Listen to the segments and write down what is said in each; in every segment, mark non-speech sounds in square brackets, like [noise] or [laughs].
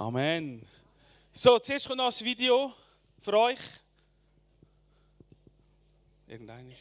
Amen. So, zuerst kommt noch ein Video für euch. Irgendein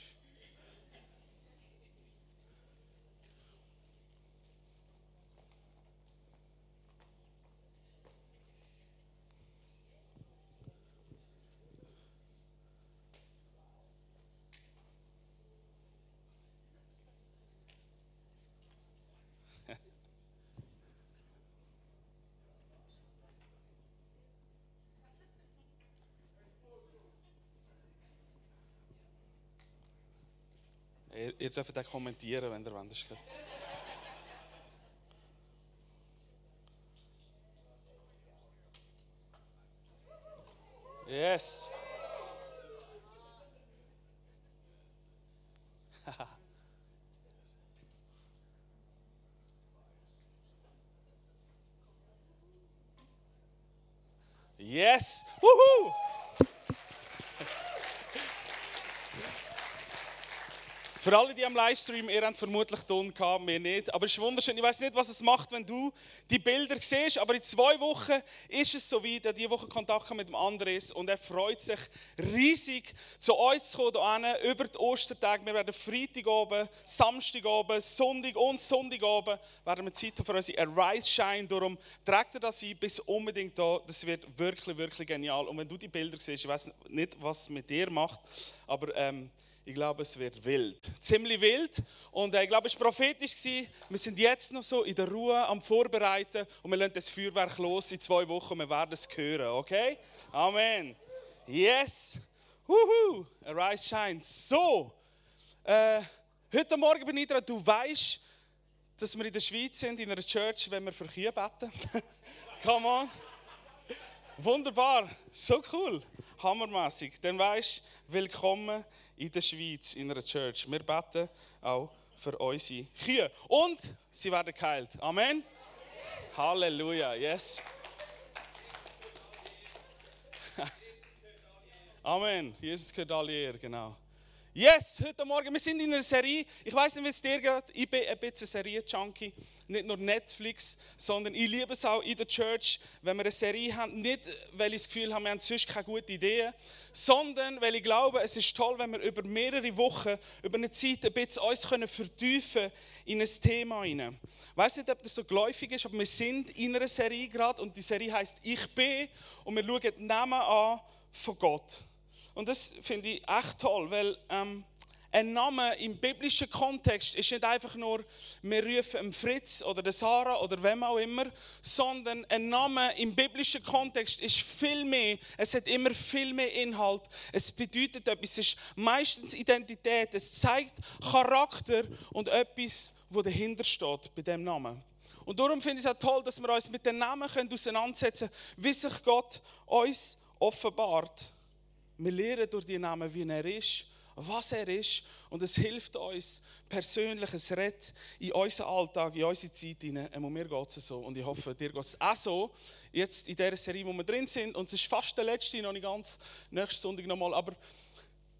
Ihr, ihr dürft auch kommentieren, wenn ihr wollt. Yes. [laughs] yes. Woohoo! Für alle, die am Livestream, ihr habt vermutlich Ton gehabt, wir nicht. Aber es ist wunderschön. Ich weiß nicht, was es macht, wenn du die Bilder siehst. Aber in zwei Wochen ist es so weit. Diese Woche Kontakt mit dem Andres und er freut sich riesig, zu uns zu kommen, hierhin, über die Ostertage. Wir werden Freitag oben, Samstag oben, Sonntag und Sonntag oben werden wir Zeit haben für unsere Arise-Shine. Darum trägt er das ein, bis unbedingt da. Das wird wirklich, wirklich genial. Und wenn du die Bilder siehst, ich weiß nicht, was es mit dir macht, aber ähm, ich glaube, es wird wild. Ziemlich wild. Und äh, ich glaube, es war prophetisch. Wir sind jetzt noch so in der Ruhe am Vorbereiten und wir lassen das Feuerwerk los in zwei Wochen. Wir werden es hören, okay? Amen. Yes. Wuhu. Arise Shine. So. Äh, heute Morgen bin ich dran. Du weißt, dass wir in der Schweiz sind, in einer Church, wenn wir für Kühe beten. [laughs] Come on. Wunderbar, so cool, hammermäßig. Dann weißt willkommen in der Schweiz, in einer Church. Wir beten auch für unsere Kühe. Und sie werden geheilt. Amen. Halleluja, yes. [laughs] Amen. Jesus gehört alle Ehre, genau. Yes, heute Morgen, wir sind in einer Serie. Ich weiß nicht, wie es dir geht. Ich bin ein bisschen Serie-Junkie. Nicht nur Netflix, sondern ich liebe es auch in der Church, wenn wir eine Serie haben. Nicht, weil ich das Gefühl habe, wir haben sonst keine gute Ideen, sondern weil ich glaube, es ist toll, wenn wir über mehrere Wochen, über eine Zeit ein bisschen uns können vertiefen in ein Thema hinein. Ich weiß nicht, ob das so geläufig ist, aber wir sind in einer Serie gerade und die Serie heißt Ich bin und wir schauen die Namen an von Gott. Und das finde ich echt toll, weil ähm, ein Name im biblischen Kontext ist nicht einfach nur, wir rufen Fritz oder Sarah oder wem auch immer, sondern ein Name im biblischen Kontext ist viel mehr, es hat immer viel mehr Inhalt, es bedeutet etwas, es ist meistens Identität, es zeigt Charakter und etwas, wo dahinter steht bei dem Namen. Und darum finde ich es auch toll, dass wir uns mit den Namen können auseinandersetzen können, wie sich Gott uns offenbart. Wir lernen durch die Namen, wie er ist, was er ist. Und es hilft uns persönlich, es rettet in unseren Alltag, in unsere Zeit hinein. Und mir geht es so. Und ich hoffe, dir geht es auch so. Jetzt in dieser Serie, wo wir drin sind. Und es ist fast der letzte, noch nicht ganz. Nächsten Sonntag nochmal. Aber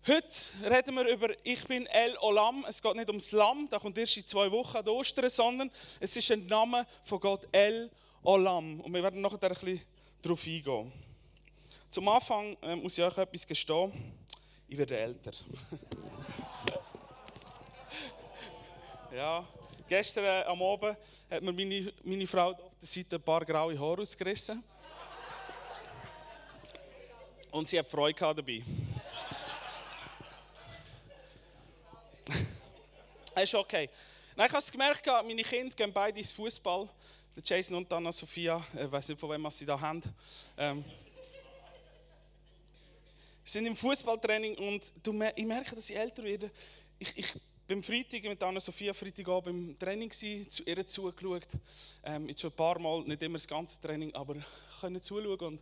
heute reden wir über Ich bin El Olam. Es geht nicht ums Lamm, da kommt erst in zwei Wochen an Ostern, sondern es ist ein Name von Gott, El Olam. Und wir werden nachher ein bisschen darauf eingehen. Zum Anfang äh, muss ich euch etwas gestehen. Ich werde älter. [laughs] ja, gestern äh, am Abend hat mir meine, meine Frau auf der Seite ein paar graue Haare ausgerissen. Und sie hat Freude dabei. Das [laughs] ist okay. Nein, ich habe es gemerkt, meine Kinder gehen beide ins Fußball. Jason und Anna Sophia, ich weiß nicht, von wem sie da haben. Ähm, sind im Fußballtraining und du, ich merke, dass ich älter werde. Ich, ich bin Freitag mit Anna-Sophia Freitagabend im Training gewesen, zu ihr zugeschaut. Ähm, jetzt schon ein paar Mal, nicht immer das ganze Training, aber können zuschauen und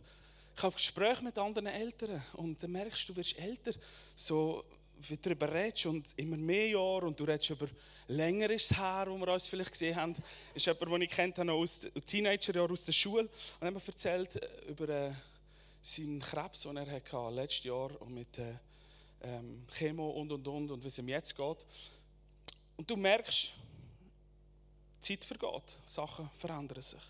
ich habe Gespräche mit anderen Eltern und dann merkst du, du wirst älter, so wie du darüber redest und immer mehr Jahre und du redest über länger ist her, wir uns vielleicht gesehen haben. Das ist jemand, den ich kennt habe, aus Teenagerjahren aus der Schule und hat mir erzählt äh, über äh, seinen Krebs, den er hatte letztes Jahr und mit äh, ähm, Chemo und und und und wie es ihm jetzt geht. Und du merkst, die Zeit vergeht, Sachen verändern sich.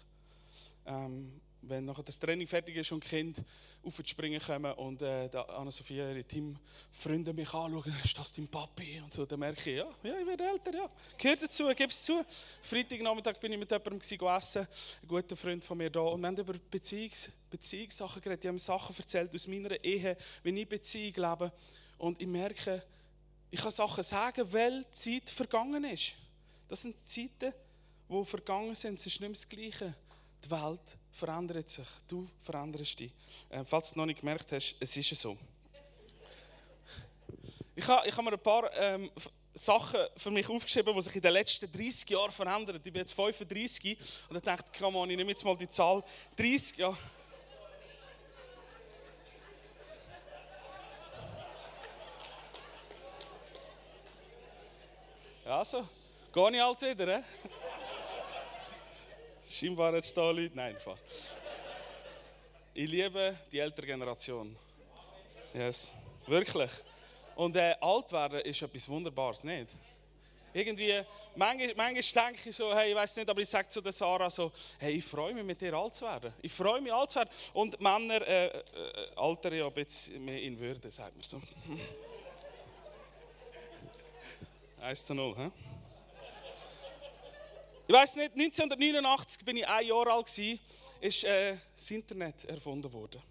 Ähm, wenn nachher das Training fertig ist und die Kinder auf die Springen kommen und äh, Anna-Sophia, ihre Teamfreunde mich anschauen, ist das dein Papi? Und so, dann merke ich, ja, ja ich werde älter, ja. Gehört dazu, gib es zu. Freitagnachmittag bin ich mit jemandem essen, ein guter Freund von mir da, und wir haben über Beziehungs Beziehungssachen geredet. Die haben Sachen erzählt aus meiner Ehe, wie ich Beziehung lebe. Und ich merke, ich kann Sachen sagen, weil die Zeit vergangen ist. Das sind Zeiten, die vergangen sind, es ist nicht mehr das Gleiche. Die Welt verändert sich, du veränderst dich. Äh, falls du es noch nicht gemerkt hast, es ist so. Ich habe ha mir ein paar ähm, Sachen für mich aufgeschrieben, die sich in den letzten 30 Jahren verändern. Ich bin jetzt 35 und ich dachte, komm on, ich nehme jetzt mal die Zahl 30 Jahre. Also, gehe ich halt wieder, eh? Scheinbar jetzt da Leute. Nein, Spaß. Ich liebe die ältere Generation. Yes, wirklich. Und äh, alt werden ist etwas Wunderbares, nicht? Irgendwie, manchmal, manchmal denke ich so, hey, ich weiß nicht, aber ich sage zu der Sarah so, hey, ich freue mich, mit dir alt zu werden. Ich freue mich, alt zu werden. Und Männer, äh, äh, alter ja ein bisschen mehr in Würde, sagt man so. 1 zu 0, hä? Ich weiß nicht, 1989 bin ich ein Jahr alt gewesen, ist äh, das Internet erfunden worden.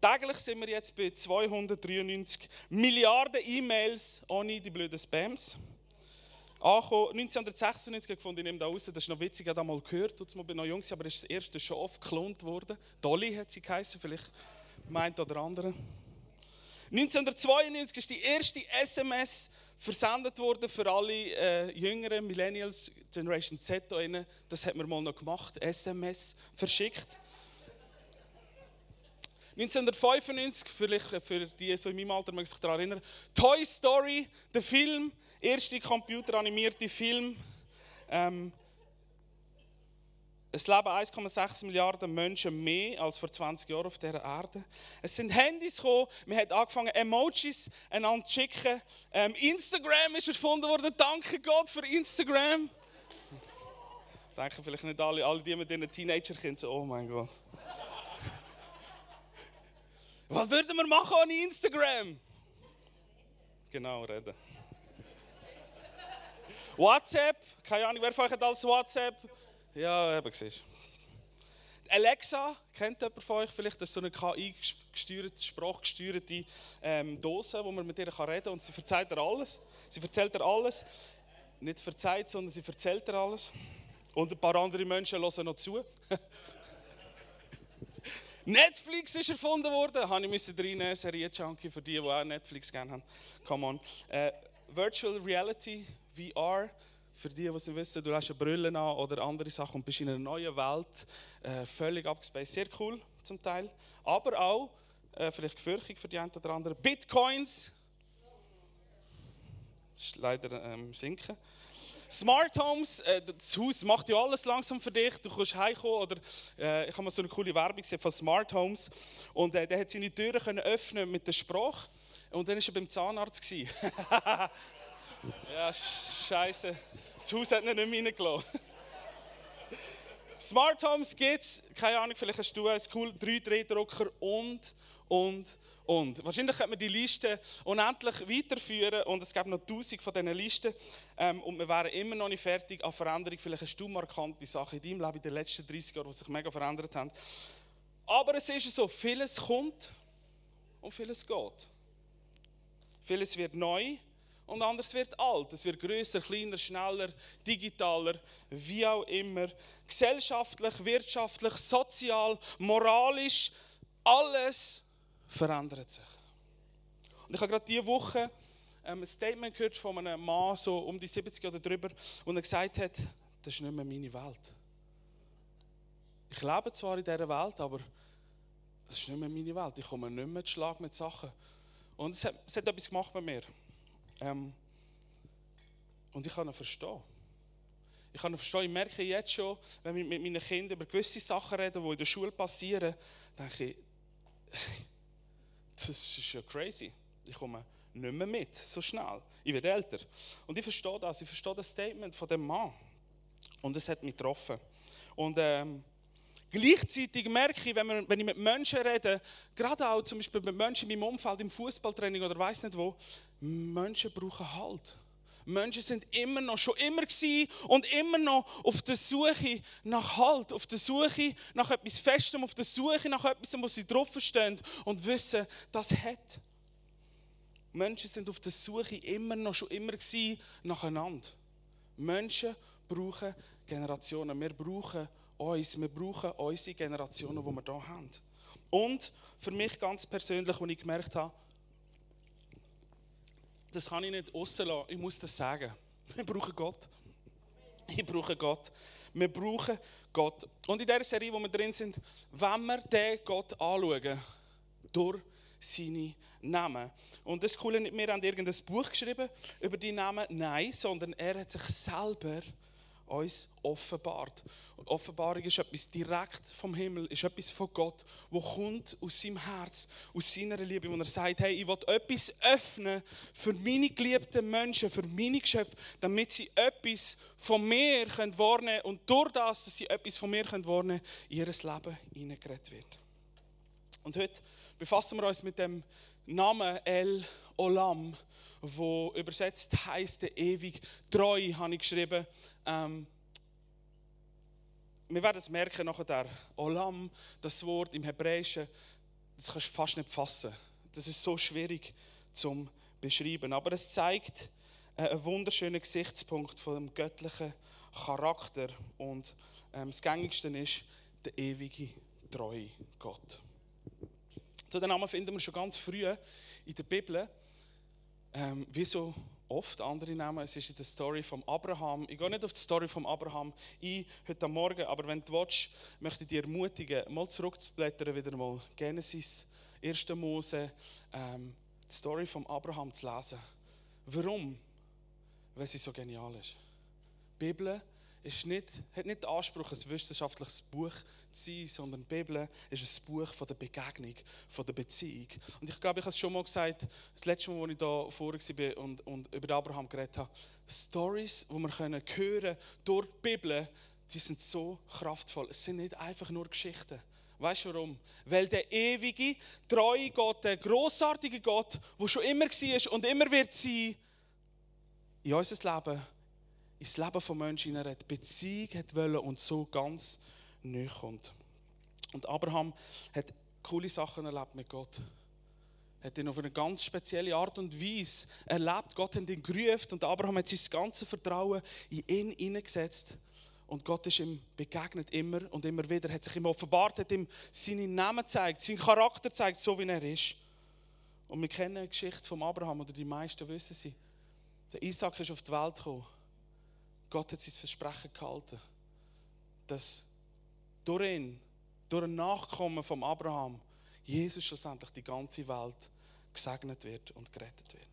Täglich sind wir jetzt bei 293 Milliarden E-Mails ohne die blöden Spams. Angekommen, 1996 gefunden, ich nehme da raus, das ist noch witzig, ich habe das mal gehört, als ich noch jung war, aber es ist das erste schon oft geklont worden. Dolly hat sie geheißen, vielleicht meint oder andere. 1992 ist die erste SMS versendet worden für alle äh, jüngeren Millennials, Generation Z. Das hat man mal noch gemacht, SMS verschickt. 1995, vielleicht für die so in meinem Alter mag sich daran erinnern, Toy Story, der Film, erste computeranimierte Film. Ähm, es leben 1,6 Milliarden Menschen mehr als vor 20 Jahren auf dieser Erde. Es sind Handys gekommen, man hat angefangen, Emojis einander zu schicken. Ähm, Instagram ist erfunden worden, danke Gott für Instagram. Denken vielleicht nicht alle, alle die mit ihren Teenager-Kindern so, oh mein Gott. Was würden wir machen ohne Instagram? Genau, reden. WhatsApp, keine Ahnung, wer von euch hat als WhatsApp? Ja, eben, siehst Alexa, kennt jemand von euch vielleicht? Das ist so eine KI-gesteuerte, sprachgesteuerte ähm, Dose, wo man mit ihr reden kann und sie erzählt dir alles. Sie erzählt dir alles. Nicht verzeiht, sondern sie erzählt dir alles. Und ein paar andere Menschen hören noch zu. [laughs] Netflix ist erfunden worden. Habe ich müssen reinnehmen, Serie Junkie für die, die auch Netflix gerne haben. Come on. Äh, Virtual Reality, VR für die, die wissen, du hast eine an oder andere Sachen und bist in einer neuen Welt, äh, völlig abgespaced. Sehr cool zum Teil. Aber auch, äh, vielleicht gefürchtig für die einen oder anderen, Bitcoins. Das ist leider ähm, sinken. Smart Homes, äh, das Haus macht ja alles langsam für dich. Du kannst heimkommen oder äh, ich habe mal so eine coole Werbung gesehen von Smart Homes und äh, der hat seine Türen können öffnen mit der Sprache und dann war er beim Zahnarzt. [laughs] Ja, scheiße. Das Haus hat ihn nicht mehr reingelassen. Smart Homes gibt es, keine Ahnung, vielleicht hast du einen cool 3D-Drucker und, und, und. Wahrscheinlich könnte man die Liste unendlich weiterführen und es gibt noch tausend von diesen Listen ähm, und wir wären immer noch nicht fertig an Veränderung. Vielleicht hast du markante Sachen in deinem Leben in den letzten 30 Jahren, die sich mega verändert haben. Aber es ist so, vieles kommt und vieles geht. Vieles wird neu und anders wird alt. Es wird größer, kleiner, schneller, digitaler, wie auch immer. Gesellschaftlich, wirtschaftlich, sozial, moralisch, alles verändert sich. Und ich habe gerade diese Woche ähm, ein Statement gehört von einem Mann, so um die 70 oder drüber, und er gesagt hat, das ist nicht mehr meine Welt. Ich lebe zwar in dieser Welt, aber das ist nicht mehr meine Welt. Ich komme nicht mehr zu Schlag mit Sachen. Und es hat, es hat etwas gemacht bei mir. Ähm, und ich kann ihn verstehen. Ich kann ihn verstehen. Ich merke jetzt schon, wenn ich mit meinen Kindern über gewisse Sachen rede, die in der Schule passieren, denke ich, das ist ja crazy. Ich komme nicht mehr mit, so schnell. Ich werde älter. Und ich verstehe das. Ich verstehe das Statement von dem Mann. Und es hat mich getroffen. Und ähm, Gleichzeitig merke ich, wenn, wir, wenn ich mit Menschen rede, gerade auch zum Beispiel mit Menschen in meinem Umfeld, im Fußballtraining oder weiß nicht wo, Menschen brauchen Halt. Menschen sind immer noch, schon immer gewesen und immer noch auf der Suche nach Halt, auf der Suche nach etwas Festem, auf der Suche nach etwas, wo sie draufstehen und wissen, das hat. Menschen sind auf der Suche immer noch, schon immer gewesen, nacheinander. Menschen brauchen Generationen. Wir brauchen uns, wir brauchen unsere Generationen, die wir hier haben. Und für mich ganz persönlich, als ich gemerkt habe, das kann ich nicht rauslassen, ich muss das sagen. [laughs] Wir brauchen Gott. Ich brauche Gott. Wir brauchen Gott. Und in dieser Serie, wo wir drin sind, wenn wir den Gott anschauen, durch seine Namen. Und das Coole wir haben irgendein Buch geschrieben über die Namen, nein, sondern er hat sich selber uns offenbart. Und Offenbarung ist etwas direkt vom Himmel, ist etwas von Gott, wo kommt aus seinem Herz, aus seiner Liebe, wo er sagt, hey, ich will etwas öffnen für meine geliebten Menschen, für meine Geschöpfe, damit sie etwas von mir können wahrnehmen und durch das, dass sie etwas von mir können wahrnehmen, in ihr Leben hineingeredet wird. Und heute befassen wir uns mit dem Namen El Olam, wo übersetzt heißt der ewig treu, habe ich geschrieben. Ähm, wir werden es merken nachher, Olam, das Wort im Hebräischen, das kannst du fast nicht fassen. Das ist so schwierig zum beschreiben. Aber es zeigt äh, einen wunderschönen Gesichtspunkt von dem göttlichen Charakter. Und ähm, das Gängigste ist der ewige, treue Gott. So den Namen finden wir schon ganz früh in der Bibel. Ähm, wie so oft andere Namen, es ist in der Story von Abraham. Ich gehe nicht auf die Story von Abraham ein heute Morgen, aber wenn du willst, möchte ich dich ermutigen, mal zurückzublättern, wieder mal Genesis, 1. Mose, ähm, die Story von Abraham zu lesen. Warum? Weil sie so genial ist. Die Bibel ist nicht, hat nicht den Anspruch, ein wissenschaftliches Buch zu sein, sondern die Bibel ist ein Buch von der Begegnung, von der Beziehung. Und ich glaube, ich habe es schon mal gesagt, das letzte Mal, als ich da vorne war und, und über Abraham geredet habe, Stories, die wir können hören durch die Bibel, die sind so kraftvoll. Es sind nicht einfach nur Geschichten. Weißt du warum? Weil der ewige, treue Gott, der großartige Gott, der schon immer war und immer wird sein, in unser Leben ins Leben von Menschen hinein Beziehung hat wollen und so ganz neu kommt. Und Abraham hat coole Sachen erlebt mit Gott. Hat ihn auf eine ganz spezielle Art und Weise erlebt. Gott hat ihn gerufen und Abraham hat sein ganzes Vertrauen in ihn hineingesetzt. Und Gott ist ihm begegnet immer und immer wieder, hat sich ihm offenbart, hat ihm seinen Namen gezeigt, seinen Charakter gezeigt, so wie er ist. Und wir kennen die Geschichte von Abraham, oder die meisten wissen sie. Der Isaac ist auf die Welt gekommen. Gott hat sein Versprechen gehalten, dass durch ihn, durch ein Nachkommen von Abraham, Jesus schlussendlich die ganze Welt gesegnet wird und gerettet wird.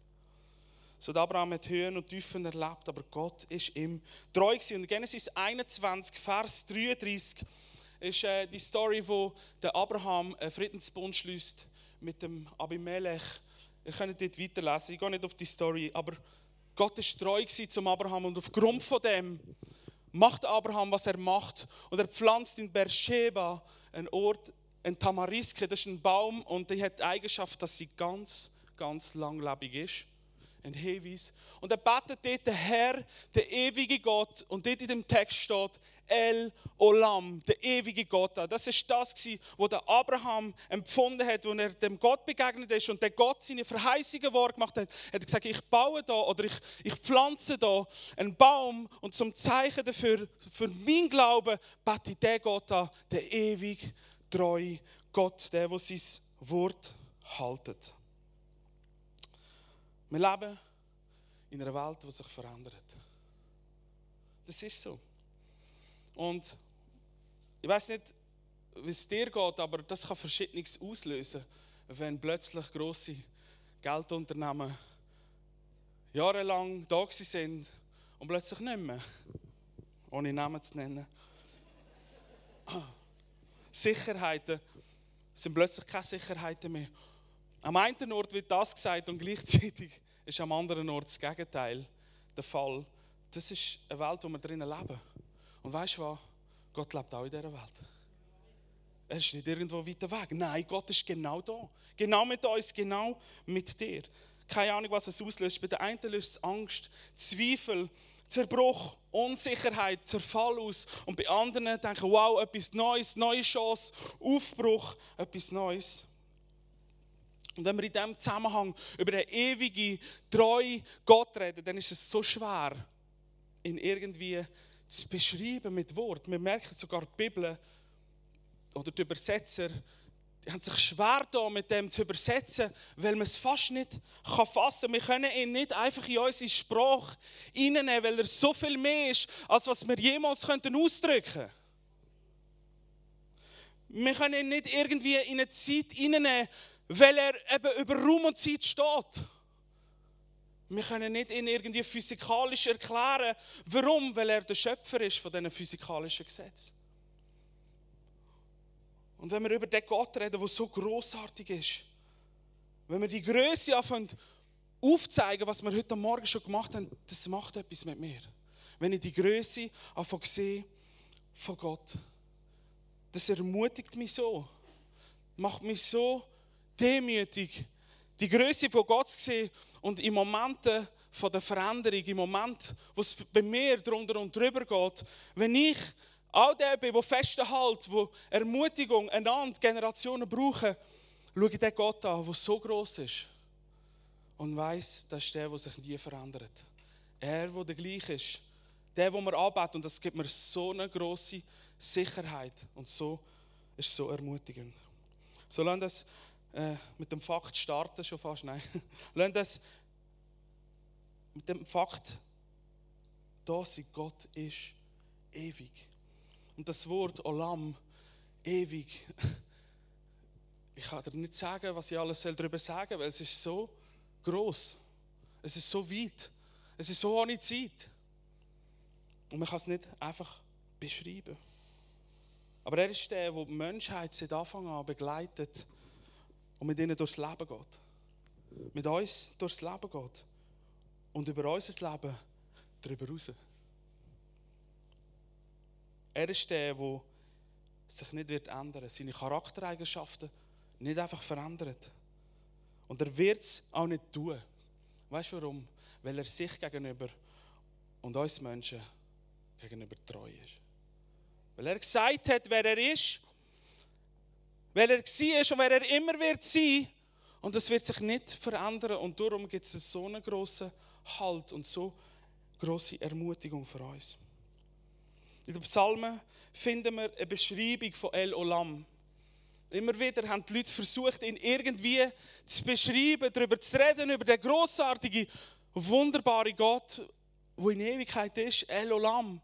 So Abraham hat Höhen und Tiefen erlebt, aber Gott ist ihm treu gewesen. Und Genesis 21, Vers 33 ist äh, die Story, wo der Abraham einen Friedensbund schließt mit dem Abimelech. Ihr könnt dort weiterlesen. Ich gehe nicht auf die Story, aber Gott ist treu zum Abraham und aufgrund von dem macht Abraham, was er macht und er pflanzt in Beersheba einen Ort, ein Tamariske, das ist ein Baum und der hat die Eigenschaft, dass sie ganz, ganz langlebig ist. Ein Hinweis. Und er betet dort, der Herr, der ewige Gott, und dort in dem Text steht, El Olam, der ewige Gott. Das ist das, was Abraham empfunden hat, als er dem Gott begegnet ist und der Gott seine Verheißungen wahr gemacht hat. Er hat gesagt, ich baue da oder ich, ich pflanze da einen Baum und zum Zeichen dafür, für mein Glauben, bete ich den Gott an, der ewig treu Gott, der, der sein Wort haltet. Wir leben in einer Welt, die sich verändert. Das ist so. Und ich weiß nicht, wie es dir geht, aber das kann Verschiedenes auslösen, wenn plötzlich grosse Geldunternehmen jahrelang da sind und plötzlich nicht mehr, ohne Namen zu nennen. Sicherheiten sind plötzlich keine Sicherheiten mehr. Am einen Ort wird das gesagt und gleichzeitig ist am anderen Ort das Gegenteil der Fall. Das ist eine Welt, in der wir drinnen leben. Und weißt du was? Gott lebt auch in dieser Welt. Er ist nicht irgendwo weiter weg. Nein, Gott ist genau da. Genau mit uns, genau mit dir. Keine Ahnung, was es auslöst. Bei der einen löst es Angst, Zweifel, Zerbruch, Unsicherheit, Zerfall aus. Und bei anderen denken, wow, etwas Neues, neue Chance, Aufbruch, etwas Neues. Und wenn wir in diesem Zusammenhang über den ewigen, treuen Gott reden, dann ist es so schwer, ihn irgendwie zu beschreiben mit Wort. Wir merken sogar die Bibel oder die Übersetzer, haben sich schwer da mit dem zu übersetzen, weil man es fast nicht kann fassen kann. Wir können ihn nicht einfach in unsere Sprache reinnehmen, weil er so viel mehr ist, als was wir jemals könnten ausdrücken könnten. Wir können ihn nicht irgendwie in eine Zeit reinnehmen, weil er eben über Raum und Zeit steht. Wir können nicht ihn irgendwie physikalisch erklären. Warum? Weil er der Schöpfer ist von diesen physikalischen Gesetzen. Und wenn wir über den Gott reden, der so großartig ist, wenn wir die Größe anfangen aufzeigen, was wir heute Morgen schon gemacht haben, das macht etwas mit mir. Wenn ich die Größe anfange sehe von Gott, das ermutigt mich so, macht mich so demütig, die Größe von Gott zu sehen und in Momenten von der Veränderung, im Moment, wo es bei mir drunter und drüber geht, wenn ich all der bin, der festhält, wo Ermutigung einander Generationen brauchen, schaue ich den Gott an, der so groß ist und weiß, das ist der, der sich nie verändert. Er, der der gleich ist, der, wo wir arbeiten und das gibt mir so eine große Sicherheit und so ist so ermutigend. So lassen das äh, mit dem Fakt starten schon fast, nein, [laughs] lassen das mit dem Fakt da sein, Gott ist ewig. Und das Wort Olam, ewig, [laughs] ich kann dir nicht sagen, was ich alles darüber sagen soll, weil es ist so groß, es ist so weit, es ist so ohne Zeit. Und man kann es nicht einfach beschreiben. Aber er ist der, der die Menschheit seit Anfang an begleitet und mit ihnen durchs Leben geht. Mit uns durchs Leben geht. Und über unser Leben darüber raus. Er ist der, der sich nicht wird ändern, seine Charaktereigenschaften nicht einfach verändert. Und er wird es auch nicht tun. Weißt du warum? Weil er sich gegenüber und uns Menschen gegenüber treu ist. Weil er gesagt hat, wer er ist, wer er war und wer er immer wird sein. Und das wird sich nicht verändern. Und darum gibt es so einen grossen Halt und so große Ermutigung für uns. In den Psalmen finden wir eine Beschreibung von El Olam. Immer wieder haben die Leute versucht, ihn irgendwie zu beschreiben, darüber zu reden, über den großartigen, wunderbaren Gott, der in Ewigkeit ist, El Olam.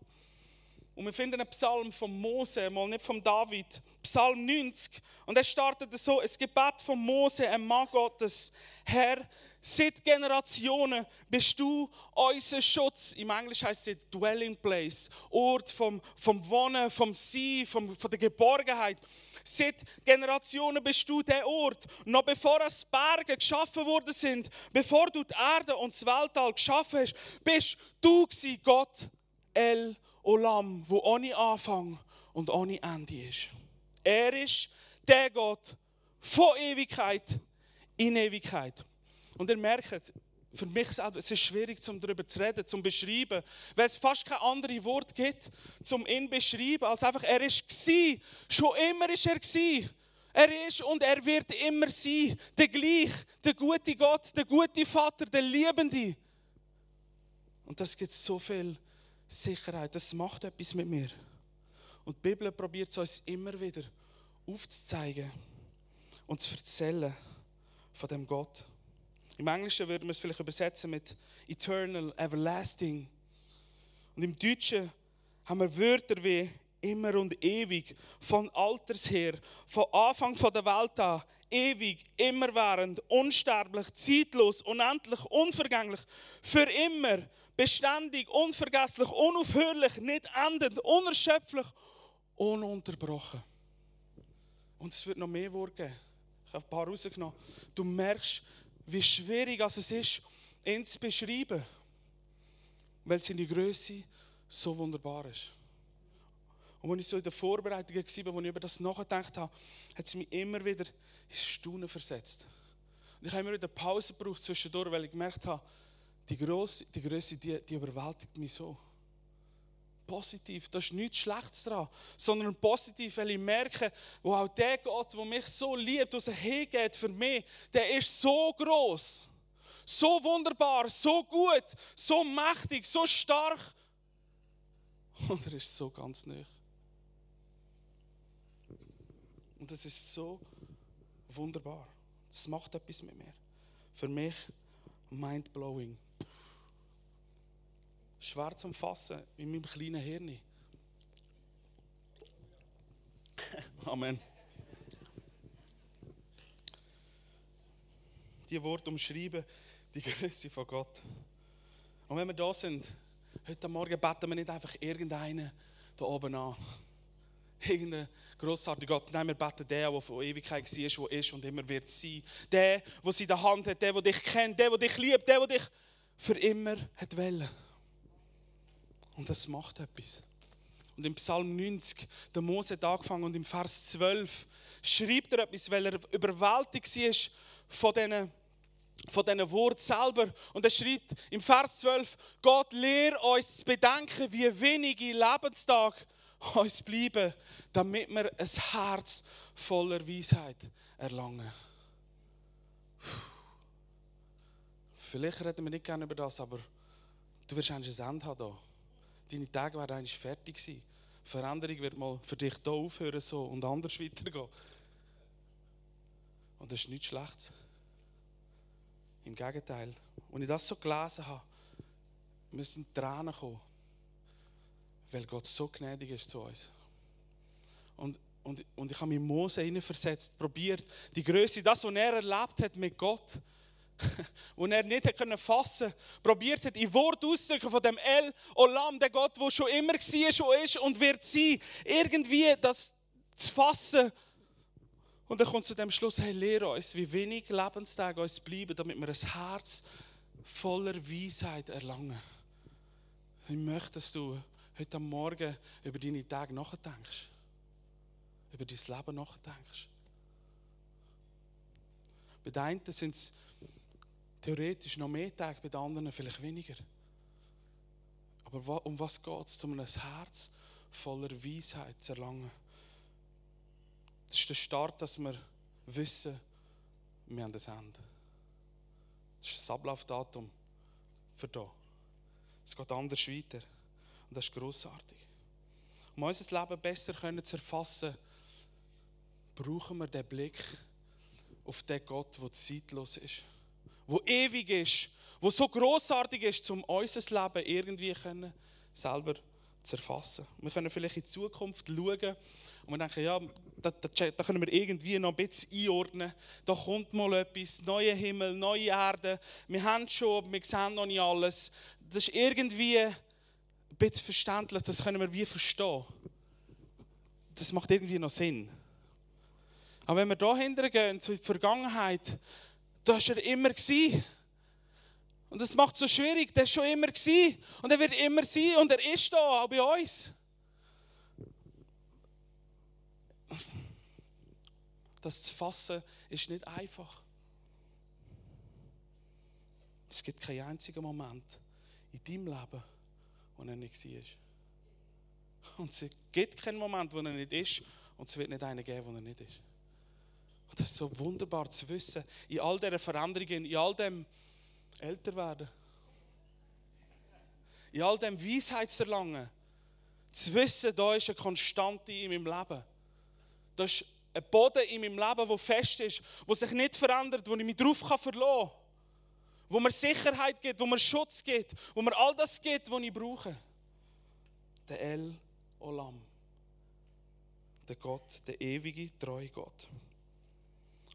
Und wir finden einen Psalm von Mose, mal nicht von David, Psalm 90. Und er startet so: Es Gebet von Mose, ein Mann Gottes. Herr, Seit Generationen bist du unser Schutz. Im Englisch heißt es Dwelling Place, Ort vom, vom Wohnen, vom Sein, vom, von der Geborgenheit. Seit Generationen bist du der Ort. Noch bevor es Berge geschaffen worden sind, bevor du die Erde und das Weltall geschaffen hast, bist du Gott El Olam, wo ohne Anfang und ohne Ende ist. Er ist der Gott von Ewigkeit in Ewigkeit. Und ihr merkt, für mich selber, es ist schwierig, um darüber zu reden, zum beschreiben, weil es fast kein anderes Wort gibt, zum ihn beschreiben, als einfach, er ist gsi, schon immer ist er gsi. Er ist und er wird immer sein, der gleich, der gute Gott, der gute Vater, der Liebende. Und das gibt so viel Sicherheit, das macht etwas mit mir. Und die Bibel probiert es uns immer wieder aufzuzeigen und zu erzählen von dem Gott. Im Englischen würden wir es vielleicht übersetzen mit eternal, everlasting. Und im Deutschen haben wir Wörter wie immer und ewig, von Alters her, von Anfang der Welt an, ewig, immerwährend, unsterblich, zeitlos, unendlich, unvergänglich, für immer, beständig, unvergesslich, unaufhörlich, nicht endend, unerschöpflich, ununterbrochen. Und es wird noch mehr Worte geben. Ich habe ein paar rausgenommen. Du merkst, wie schwierig es ist, ihn zu beschreiben, weil seine Größe so wunderbar ist. Und als ich so in der Vorbereitung war, als ich über das nachgedacht habe, hat es mich immer wieder ins Staunen versetzt. Und ich habe immer wieder Pause gebraucht zwischendurch, weil ich gemerkt habe, die Größe, die, Größe, die, die überwältigt mich so. Positiv, da ist nichts Schlechtes dran, sondern positiv, weil ich merke, wo auch der Gott, der mich so liebt, der hingeht für mich, der ist so groß, so wunderbar, so gut, so mächtig, so stark und er ist so ganz nah. Und das ist so wunderbar. Das macht etwas mit mir. Für mich mind-blowing. Schwer zum Fassen in meinem kleinen Hirn. [laughs] Amen. Die Worte umschreiben die Größe von Gott. Und wenn wir da sind, heute Morgen beten wir nicht einfach irgendeinen da oben an irgendein grossartiger Gott. Nein, wir beten den, der von Ewigkeit war, der ist und immer wird sein. Der, der sie in der Hand hat, der, der dich kennt, der, der dich liebt, der, der dich für immer hat wollen. Und das macht etwas. Und im Psalm 90, der Mose hat angefangen und im Vers 12 schreibt er etwas, weil er überwältigt war von diesen von diesen Wort selber. Und er schreibt im Vers 12, Gott lehrt uns zu bedenken, wie wenige Lebenstage uns bleiben, damit wir ein Herz voller Weisheit erlangen. Vielleicht reden wir nicht gerne über das, aber du wirst ein Ende haben hier. Deine Tage werden eigentlich fertig sein. Veränderung wird mal für dich hier aufhören so und anders weitergehen. Und das ist nichts Schlechtes. Im Gegenteil. Und ich das so gelesen habe, müssen Tränen kommen weil Gott so gnädig ist zu uns. Und, und, und ich habe mich in Mose hineinversetzt, probiert, die Größe, das, was er erlebt hat mit Gott, [laughs] wo er nicht hat können fassen, probiert hat, in Wort auszudrücken von dem El Olam, der Gott, der schon immer war, schon ist und wird sein, irgendwie das zu fassen. Und er kommt zu dem Schluss, hey, lehre uns, wie wenig Lebenstage uns bleiben, damit wir ein Herz voller Weisheit erlangen. Ich möchte, dass du heute am Morgen über deine Tage nachdenkst. Über dein Leben nachdenkst. Bei den einen sind es theoretisch noch mehr Tage, bei den anderen vielleicht weniger. Aber um was geht es? Um ein Herz voller Weisheit zu erlangen. Das ist der Start, dass wir wissen, wir haben das Ende. Das ist das Ablaufdatum für da. Es geht anders weiter. Und das ist grossartig. Um unser Leben besser zu erfassen, brauchen wir den Blick auf den Gott, der zeitlos ist, der ewig ist, der so grossartig ist, um unser Leben irgendwie können, selber zu erfassen. Wir können vielleicht in die Zukunft schauen und wir denken, ja, da, da, da, können wir irgendwie noch ein bisschen einordnen. Da kommt mal etwas, neue Himmel, neue Erde. Wir haben schon, wir sehen noch nicht alles. Das ist irgendwie bisschen verständlich, das können wir wie verstehen. Das macht irgendwie noch Sinn. Aber wenn wir da gehen, zur Vergangenheit, da war er immer. Gewesen. Und das macht es so schwierig, der ist schon immer gewesen. und er wird immer sein und er ist da, auch bei uns. Das zu fassen ist nicht einfach. Es gibt keinen einzigen Moment in deinem Leben, wo er nicht war. Und es gibt keinen Moment, wo er nicht ist. Und es wird nicht einen geben, wo er nicht ist. Und das ist so wunderbar zu wissen, in all diesen Veränderungen, in all dem älter werden, in all dem Weisheit zu wissen, da ist eine Konstante in meinem Leben. Da ist ein Boden in meinem Leben, der fest ist, der sich nicht verändert, wo ich mich darauf verlassen kann wo mir Sicherheit gibt, wo mir Schutz gibt, wo mir all das gibt, was ich brauche. Der El Olam. Der Gott, der ewige, treue Gott.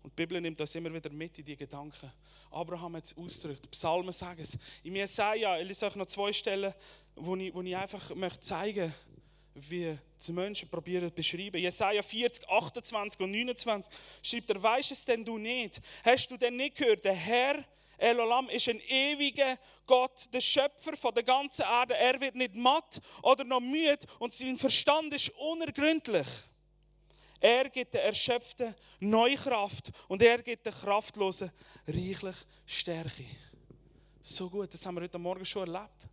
Und die Bibel nimmt das immer wieder mit in die Gedanken. Abraham hat es ausgedrückt, Psalmen sagen es. In Jesaja, ich lese euch noch zwei Stellen, wo ich, wo ich einfach möchte zeigen möchte, wie die Menschen probieren zu beschreiben. Jesaja 40, 28 und 29 schreibt er, weisst es denn du nicht? Hast du denn nicht gehört, der Herr El Olam ist ein ewiger Gott, der Schöpfer von der ganzen Erde. Er wird nicht matt oder noch müde und sein Verstand ist unergründlich. Er gibt der Erschöpften neue Kraft und er gibt der Kraftlosen reichlich Stärke. So gut, das haben wir heute Morgen schon erlebt.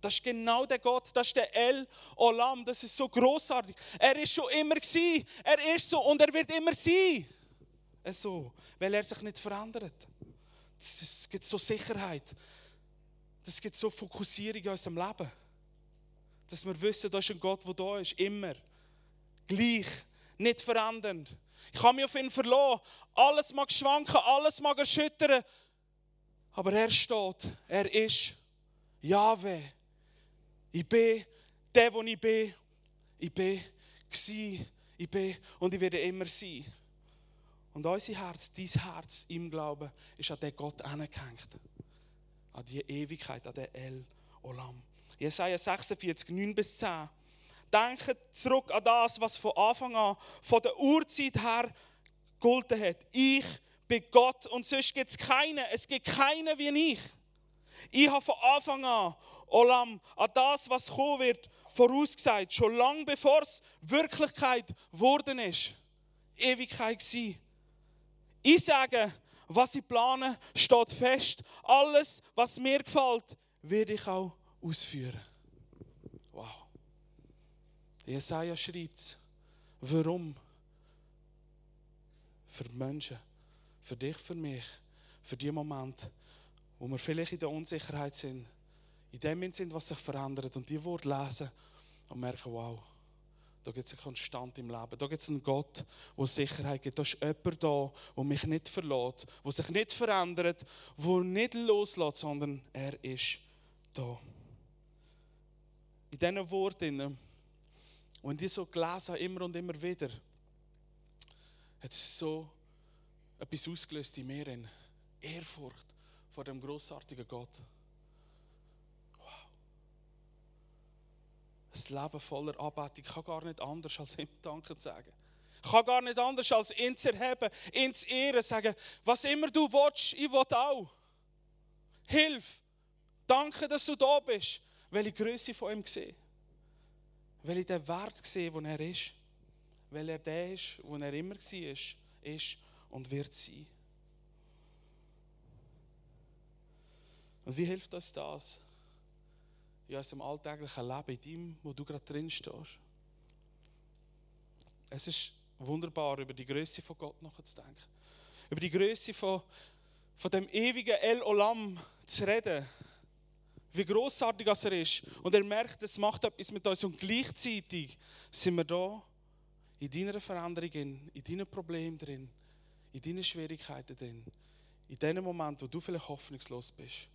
Das ist genau der Gott, das ist der El Olam, das ist so großartig. Er ist schon immer gewesen, er ist so und er wird immer sein. So, weil er sich nicht verändert. Es gibt so Sicherheit. Es gibt so Fokussierung in unserem Leben. Dass wir wissen, da ist ein Gott, der da ist, immer. Gleich, nicht verändernd. Ich habe mich auf ihn verloren. Alles mag schwanken, alles mag erschüttern. Aber er steht, er ist Jahwe. Ich bin der, wo ich bin. Ich bin, war, ich bin und ich werde immer sein. Und unser Herz, dein Herz im Glauben, ist an den Gott angehängt. An die Ewigkeit, an den El Olam. Jesaja 46, 9 bis 10. Denkt zurück an das, was von Anfang an, von der Urzeit her gegolten hat. Ich bin Gott und sonst gibt es keinen. Es gibt keinen wie ich. Ich habe von Anfang an, Olam, an das, was kommen wird, vorausgesagt, schon lange bevor es Wirklichkeit geworden ist. Ewigkeit war. Ich sage, was ich plane, steht fest. Alles, was mir gefällt, werde ich auch ausführen. Wow. Jesaja schreibt es. Warum? Für die Menschen, für dich, für mich, für die Momente, wo wir vielleicht in der Unsicherheit sind, in dem sind, was sich verändert und die Worte lesen und merken, wow, da gibt es eine Konstante im Leben. Da gibt es einen Gott, der Sicherheit gibt. Da ist jemand da, der mich nicht verlässt, der sich nicht verändert, der nicht loslässt, sondern er ist da. In diesen Worten, und ich so gelesen habe, immer und immer wieder, hat es so etwas ausgelöst in mir, Ehrfurcht vor dem großartigen Gott. Ein Leben voller Anbetung. Ich kann gar nicht anders als ihm Danke sagen. Ich kann gar nicht anders als ihn zu erheben, ihn zu ehren, sagen, was immer du willst, ich will auch. Hilf. Danke, dass du da bist, weil die Größe von ihm sehe. Weil ich den Wert sehe, wo er ist. Weil er der ist, wo er immer war, ist und wird sein. Und wie hilft uns das? In unserem alltäglichen Leben, in dem, wo du gerade drin stehst. Es ist wunderbar, über die Größe von Gott nachzudenken. Über die Größe von, von dem ewigen El Olam zu reden. Wie großartig er ist. Und er merkt, es macht etwas mit uns. Und gleichzeitig sind wir da in deiner Veränderung, in, in deinen Problemen drin, in deinen Schwierigkeiten drin. In dem Moment, wo du vielleicht hoffnungslos bist.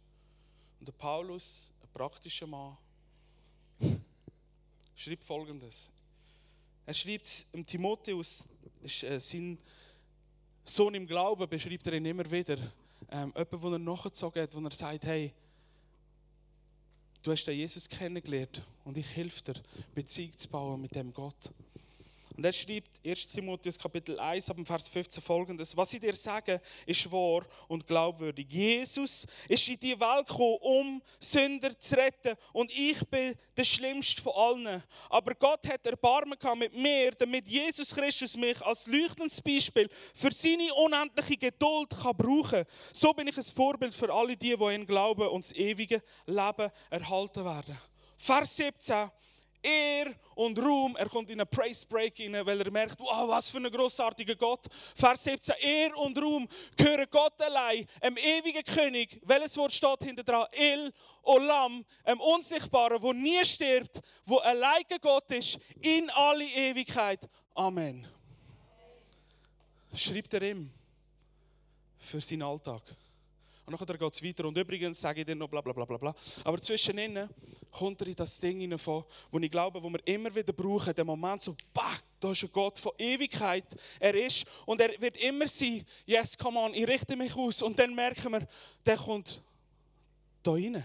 Und der Paulus praktischer Mann, [laughs] schreibt folgendes. Er schreibt im Timotheus, äh, sein Sohn im Glauben, beschreibt er ihn immer wieder. Ähm, jemand, wo er nachgezogen hat, wo er sagt, hey, du hast den Jesus kennengelernt und ich helfe dir, Beziehung zu bauen mit dem Gott. Und er schreibt 1 Timotheus Kapitel 1 ab Vers 15 folgendes: Was ich dir sage, ist wahr und glaubwürdig. Jesus ist in die Welt gekommen, um Sünder zu retten. Und ich bin der Schlimmste von allen. Aber Gott hat Erbarmen mit mir, damit Jesus Christus mich als leuchtendes Beispiel für seine unendliche Geduld kann brauchen So bin ich ein Vorbild für alle die, die ihn glauben und das ewige Leben erhalten werden. Vers 17. Ehr und Ruhm. Er kommt in einen Praise Break rein, weil er merkt, wow, was für ein großartiger Gott. Vers 17, Ehr und Ruhm gehören Gott allein, einem ewigen König. Welches Wort steht hinter dran? El Olam, einem Unsichtbaren, wo nie stirbt, wo allein Gott ist, in alle Ewigkeit. Amen. Schreibt er ihm für seinen Alltag. Und dann geht es weiter. Und übrigens sage ich dir noch bla bla bla bla. Aber zwischen ihnen kommt er in das Ding hinein, wo ich glaube, wo wir immer wieder brauchen, den Moment so, bah, da ist ein Gott von Ewigkeit. Er ist und er wird immer sein, yes, come on, ich richte mich aus. Und dann merken wir, der kommt da rein.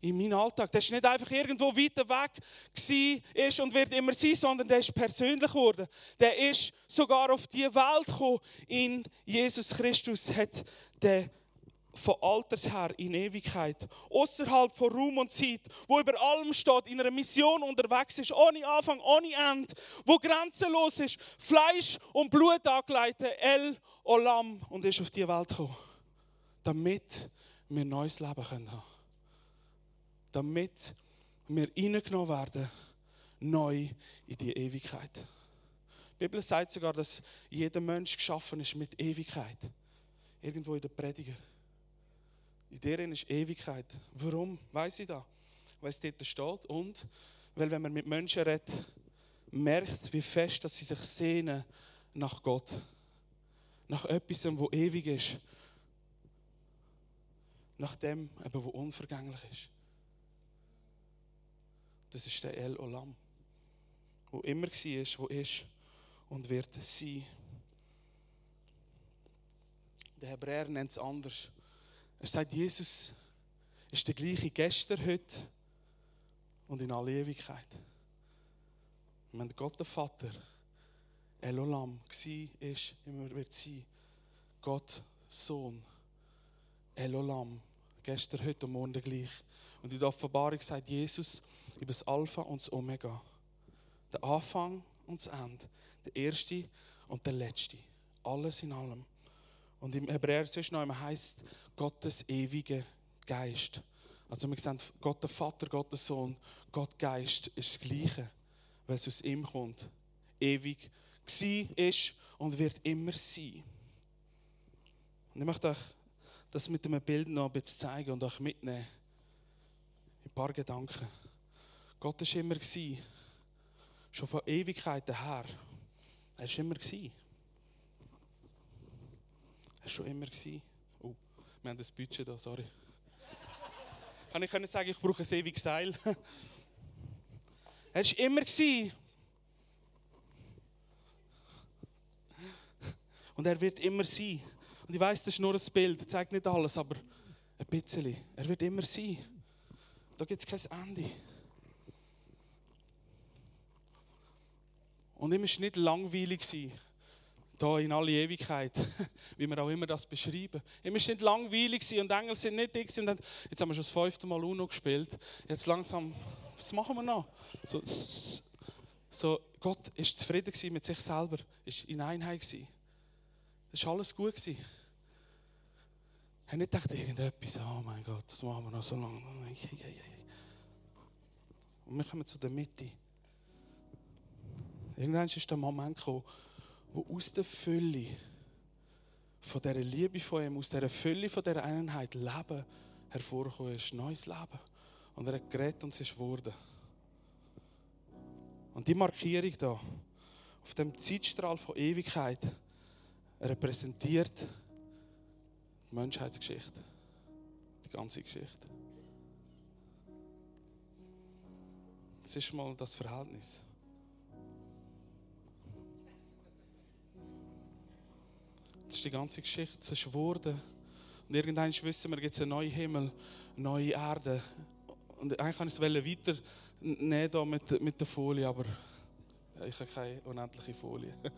In meinen Alltag. Der ist nicht einfach irgendwo weiter weg ist und wird immer sein, sondern der ist persönlich geworden. Der ist sogar auf die Welt gekommen. In Jesus Christus hat der von Alters her in Ewigkeit, außerhalb von Raum und Zeit, wo über allem steht, in einer Mission unterwegs ist, ohne Anfang, ohne Ende, wo grenzenlos ist, Fleisch und Blut angeleitet, El Olam und ist auf die Welt gekommen, damit wir neues Leben können haben, damit wir reingenommen werden, neu in die Ewigkeit. Die Bibel sagt sogar, dass jeder Mensch geschaffen ist mit Ewigkeit. Irgendwo in der Prediger. In deren ist Ewigkeit. Warum? Weiß ich da? Weil es dort steht und weil wenn man mit Menschen redet, merkt, wie fest dass sie sich sehnen nach Gott. Nach etwas, wo ewig ist. Nach dem, wo unvergänglich ist. Das ist der El Olam. Wo immer war, wo ist und wird sein. Der Hebräer nennt es anders. Er sagt, Jesus ist der gleiche gestern, heute und in alle Ewigkeit. Wenn Gott der Vater Elolam war, ist, immer wird sein. Gott Sohn Elolam. Gestern, heute und morgen gleich. Und in der Offenbarung sagt Jesus über das Alpha und das Omega. Der Anfang und das Ende. Der erste und der letzte. Alles in allem. Und im Hebräer sonst noch heißt Gottes ewige Geist. Also wir sehen, Gott der Vater, Gott der Sohn, Gott Geist ist das Gleiche, weil es aus ihm kommt. Ewig gsi ist und wird immer sein. Und ich möchte euch das mit einem Bild noch ein bisschen zeigen und euch mitnehmen. Ein paar Gedanken. Gott ist immer schon von Ewigkeiten her. Er ist immer Er war schon immer. Oh, wir haben das Budget da, sorry. Kann ich sagen, ich brauche ein ewiges Seil? er war immer. Und er wird immer sein. Und ich weiß, das ist nur ein Bild, das zeigt nicht alles, aber ein bisschen. Er wird immer sein. Da gibt es kein Ende. Und ihm war nicht langweilig da in alle Ewigkeit, [laughs] wie wir auch immer das beschreiben. Ist nicht langweilig und Engel sind nicht dick. Jetzt haben wir schon das fünfte Mal Uno gespielt. Jetzt langsam, was machen wir noch? So, so Gott ist zufrieden mit sich selber, ist in Einheit gewesen. Es war alles gut gewesen. Er hat nicht gedacht, irgendetwas, oh mein Gott, das machen wir noch so lange. Und wir kommen zu der Mitte. Irgendwann ist der Moment gekommen, wo aus der Fülle von dieser Liebe von ihm, aus dieser Fülle von dieser Einheit Leben hervorgekommen ist. Neues Leben. Und er hat geredet und es ist geworden. Und die Markierung da, auf dem Zeitstrahl von Ewigkeit, repräsentiert die Menschheitsgeschichte. Die ganze Geschichte. Das ist mal das Verhältnis. Das ist die ganze Geschichte. Es ist geworden. Und irgendwann wissen wir, gibt es einen neuen Himmel, eine neue Erde. Und eigentlich kann ich es weiter nehmen mit, mit der Folie, aber ich habe keine unendliche Folie. [laughs]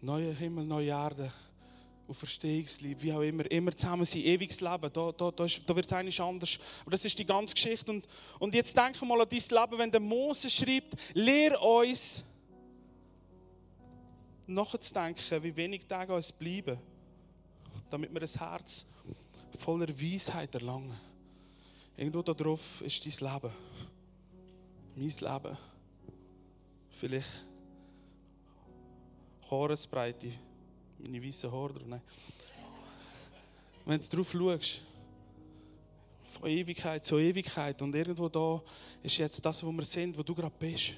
Neuer Himmel, neue Erde. Und Verstehungsliebe, wie auch immer, immer zusammen sein, ewiges Leben, da, da, da, da wird es eigentlich anders. Aber das ist die ganze Geschichte. Und, und jetzt denke mal an dein Leben, wenn der Mose schreibt, lehr uns, nachzudenken, wie wenig Tage uns bleiben, damit wir das Herz voller Weisheit erlangen. Irgendwo da drauf ist dein Leben. Mein Leben. Vielleicht Haaresbreite, meine weißen Haare. Nein. Wenn du drauf schaust, von Ewigkeit zu Ewigkeit und irgendwo da ist jetzt das, wo wir sind, wo du gerade bist.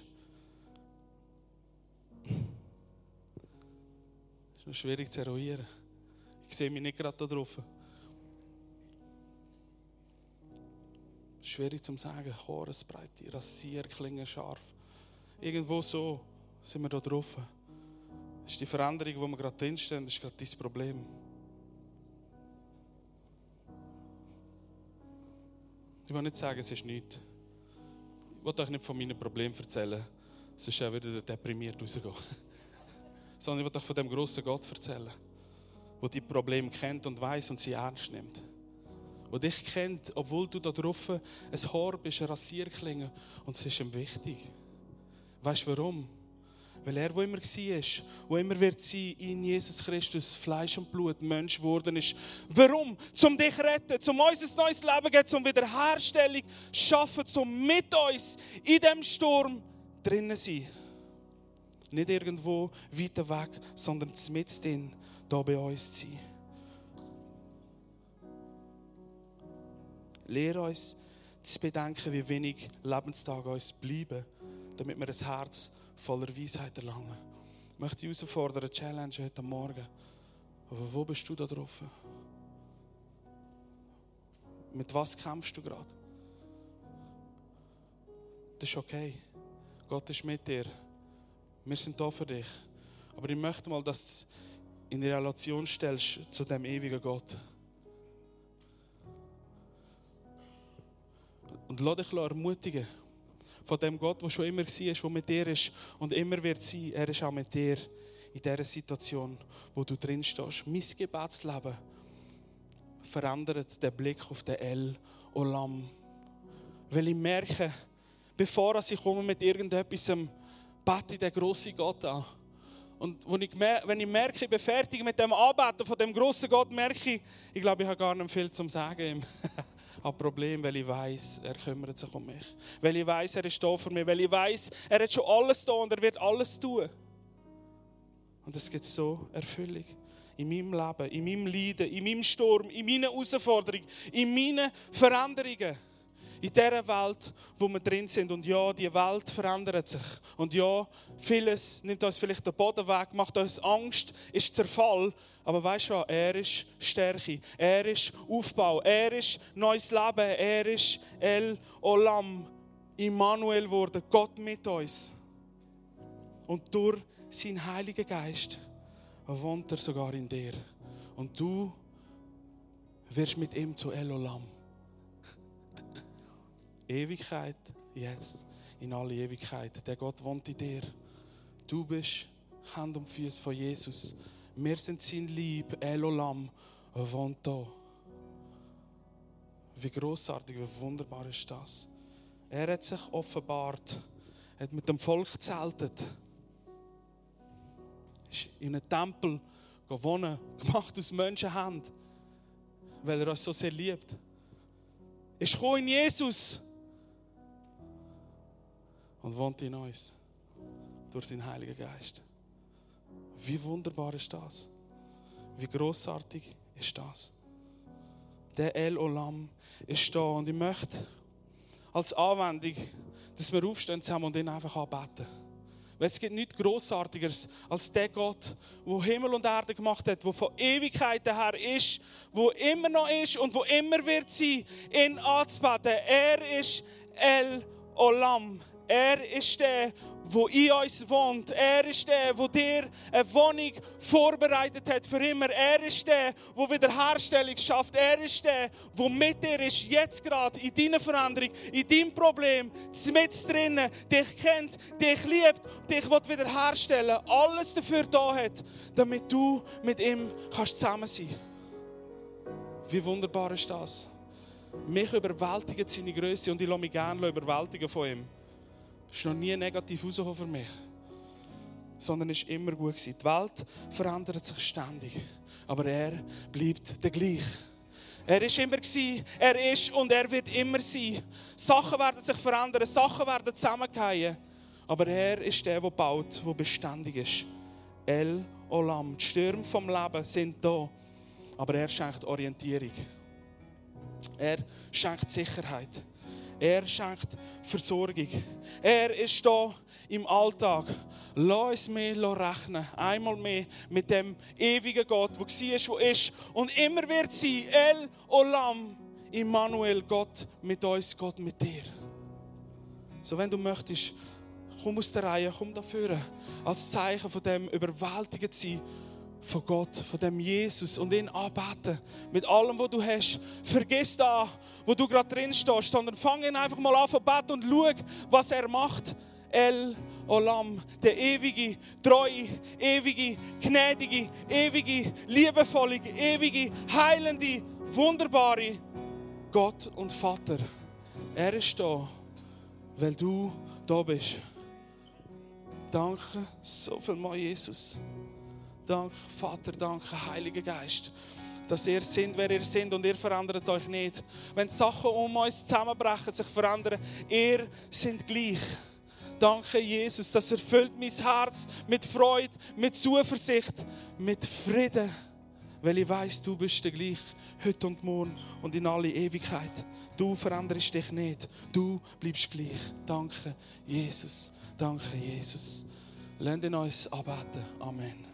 Ist noch schwierig zu eruieren. Ich sehe mich nicht gerade da drauf. Schwierig zu sagen. Haaresbreite, Rasier, Klingen scharf. Irgendwo so sind wir da drauf. Das ist die Veränderung, wo wir gerade drinstehen, das ist gerade dein Problem. Ich will nicht sagen, es ist nichts. Ich will euch nicht von meinen Problemen erzählen, sonst wieder deprimiert rausgehen sondern ich will euch von dem großen Gott erzählen, wo die Probleme kennt und weiß und sie ernst nimmt. Wo dich kennt, obwohl du da drauf ein Haar bist, eine Rasierklinge und es ist ihm wichtig. Weißt du warum? Weil er, wo immer war, wo immer wird sein, in Jesus Christus Fleisch und Blut Mensch geworden ist. Warum? Zum dich retten, zum uns ein neues Leben geben, zum Wiederherstellung schaffen, zum mit uns in dem Sturm drinnen sein. Nicht irgendwo weiter weg, sondern mit drin, da bei uns zu sein. Lehre uns zu bedenken, wie wenig Lebenstage uns bleiben, damit wir ein Herz voller Weisheit erlangen. Ich möchte dich herausfordern, Challenge heute Morgen. Aber wo bist du da drauf? Mit was kämpfst du gerade? Das ist okay. Gott ist mit dir. Wir sind da für dich. Aber ich möchte mal, dass du in Relation stellst zu dem ewigen Gott. Und lass dich ermutigen von dem Gott, der schon immer war, der mit dir ist und immer wird sein. Er ist auch mit dir in dieser Situation, wo du drin stehst. Mein Gebetsleben verändert den Blick auf den El Olam. Weil ich merke, bevor ich komme mit irgendetwas, bete ich den grossen Gott an. Und wenn ich merke, ich bin fertig mit dem Arbeiten von dem grossen Gott, merke ich, ich glaube, ich habe gar nicht viel zu sagen. habe [laughs] Problem, weil ich weiß, er kümmert sich um mich. Weil ich weiß, er ist da für mich. Weil ich weiß, er hat schon alles da und er wird alles tun. Und es gibt so Erfüllung in meinem Leben, in meinem Leiden, in meinem Sturm, in meinen Herausforderungen, in meinen Veränderungen in dieser Welt, wo wir drin sind. Und ja, die Welt verändert sich. Und ja, vieles nimmt uns vielleicht den Boden weg, macht uns Angst, ist Zerfall. Aber weißt du was? Er ist Stärke, er ist Aufbau, er ist neues Leben, er ist El Olam, Immanuel wurde, Gott mit uns. Und durch seinen Heiligen Geist wohnt er sogar in dir. Und du wirst mit ihm zu El Olam. Ewigkeit, jetzt, in alle Ewigkeit. Der Gott wohnt in dir. Du bist Hand und Füße von Jesus. Wir sind sein Lieb, Elolam, wohnt da. Wie großartig, wie wunderbar ist das. Er hat sich offenbart, hat mit dem Volk zeltet, ist in einem Tempel gewonnen, gemacht aus Menschenhand, weil er uns so sehr liebt. Ist in Jesus und wohnt in uns durch seinen Heiligen Geist. Wie wunderbar ist das? Wie großartig ist das? Der El Olam ist da und ich möchte als Anwendung, dass wir aufstehen zusammen und ihn einfach anbeten. Weil es gibt nichts Grossartigeres als der Gott, der Himmel und Erde gemacht hat, der von Ewigkeiten her ist, wo immer noch ist und wo immer wird sein, ihn anzubeten. Er ist El Olam. Er ist der, wo in uns wohnt. Er ist der, wo dir eine Wohnung vorbereitet hat für immer. Er ist der, wo Wiederherstellung schafft. Er ist der, wo mit dir ist, jetzt gerade in deiner Veränderung, in deinem Problem, mit drinnen, dich kennt, dich liebt, dich wiederherstellen Alles dafür da hat, damit du mit ihm kannst zusammen sein Wie wunderbar ist das? Mich überwältigt seine Größe und ich lasse mich gerne überwältigen von ihm ist noch nie negativ rausgekommen für mich. Sondern war immer gut. Die Welt verändert sich ständig. Aber er bleibt der gleich. Er ist immer gewesen, er ist und er wird immer sein. Sachen werden sich verändern, Sachen werden zusammengehen. Aber er ist der, der baut, der beständig ist. El Olam. Die Stürme vom Leben sind da. Aber er schenkt Orientierung. Er schenkt Sicherheit. Er schenkt Versorgung. Er ist da im Alltag. Lass uns mehr rechnen. Einmal mehr mit dem ewigen Gott, der war, der ist und immer wird sein. El Olam, Immanuel, Gott mit uns, Gott mit dir. So, wenn du möchtest, komm aus der Reihe, komm dafür. Als Zeichen von dem überwältigend sein von Gott, von dem Jesus und ihn anbeten. Mit allem, was du hast. Vergiss da, wo du gerade drin stehst, sondern fang ihn einfach mal an zu beten und schau, was er macht. El Olam, der ewige, treue, ewige, gnädige, ewige, liebevolle, ewige, heilende, wunderbare Gott und Vater. Er ist da, weil du da bist. Danke so viel mal, Jesus. Danke, Vater, danke, Heiliger Geist, dass ihr seid, wer ihr seid und ihr verändert euch nicht. Wenn Sachen um uns zusammenbrechen, sich verändern, ihr seid gleich. Danke, Jesus, das erfüllt mein Herz mit Freude, mit Zuversicht, mit Frieden, weil ich weiß, du bist der gleich heute und morgen und in alle Ewigkeit. Du veränderst dich nicht, du bleibst gleich. Danke, Jesus. Danke, Jesus. Lasst uns arbeiten. Amen.